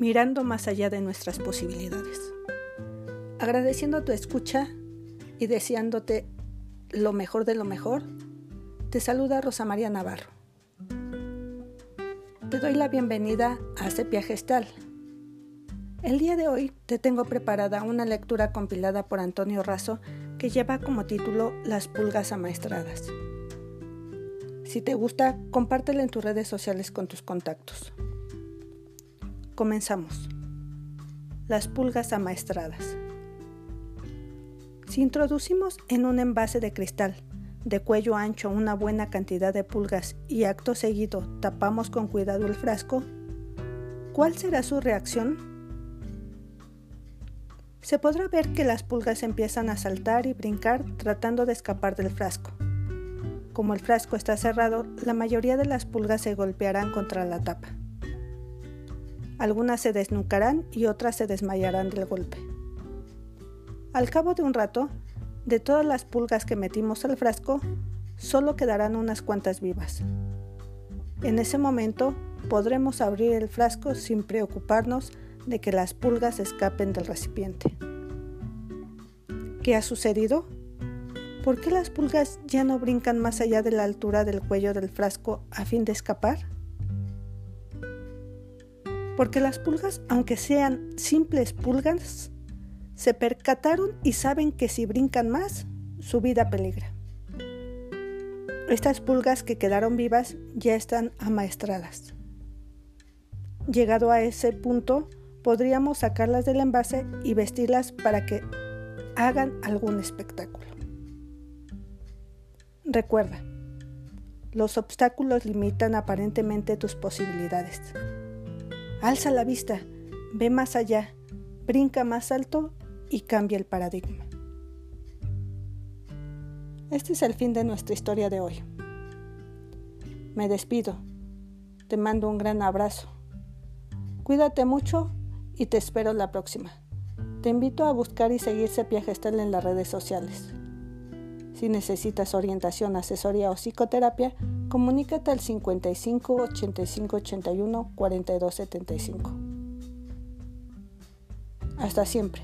mirando más allá de nuestras posibilidades. Agradeciendo tu escucha y deseándote lo mejor de lo mejor, te saluda Rosa María Navarro. Te doy la bienvenida a Sepia Gestal. El día de hoy te tengo preparada una lectura compilada por Antonio Razo que lleva como título Las pulgas amaestradas. Si te gusta, compártela en tus redes sociales con tus contactos. Comenzamos. Las pulgas amaestradas. Si introducimos en un envase de cristal de cuello ancho una buena cantidad de pulgas y acto seguido tapamos con cuidado el frasco, ¿cuál será su reacción? Se podrá ver que las pulgas empiezan a saltar y brincar tratando de escapar del frasco. Como el frasco está cerrado, la mayoría de las pulgas se golpearán contra la tapa. Algunas se desnucarán y otras se desmayarán del golpe. Al cabo de un rato, de todas las pulgas que metimos al frasco, solo quedarán unas cuantas vivas. En ese momento podremos abrir el frasco sin preocuparnos de que las pulgas escapen del recipiente. ¿Qué ha sucedido? ¿Por qué las pulgas ya no brincan más allá de la altura del cuello del frasco a fin de escapar? Porque las pulgas, aunque sean simples pulgas, se percataron y saben que si brincan más, su vida peligra. Estas pulgas que quedaron vivas ya están amaestradas. Llegado a ese punto, podríamos sacarlas del envase y vestirlas para que hagan algún espectáculo. Recuerda, los obstáculos limitan aparentemente tus posibilidades. Alza la vista, ve más allá, brinca más alto y cambia el paradigma. Este es el fin de nuestra historia de hoy. Me despido. Te mando un gran abrazo. Cuídate mucho y te espero la próxima. Te invito a buscar y seguir Sepia Gestal en las redes sociales. Si necesitas orientación, asesoría o psicoterapia, comunícate al 55 85 81 42 75. Hasta siempre.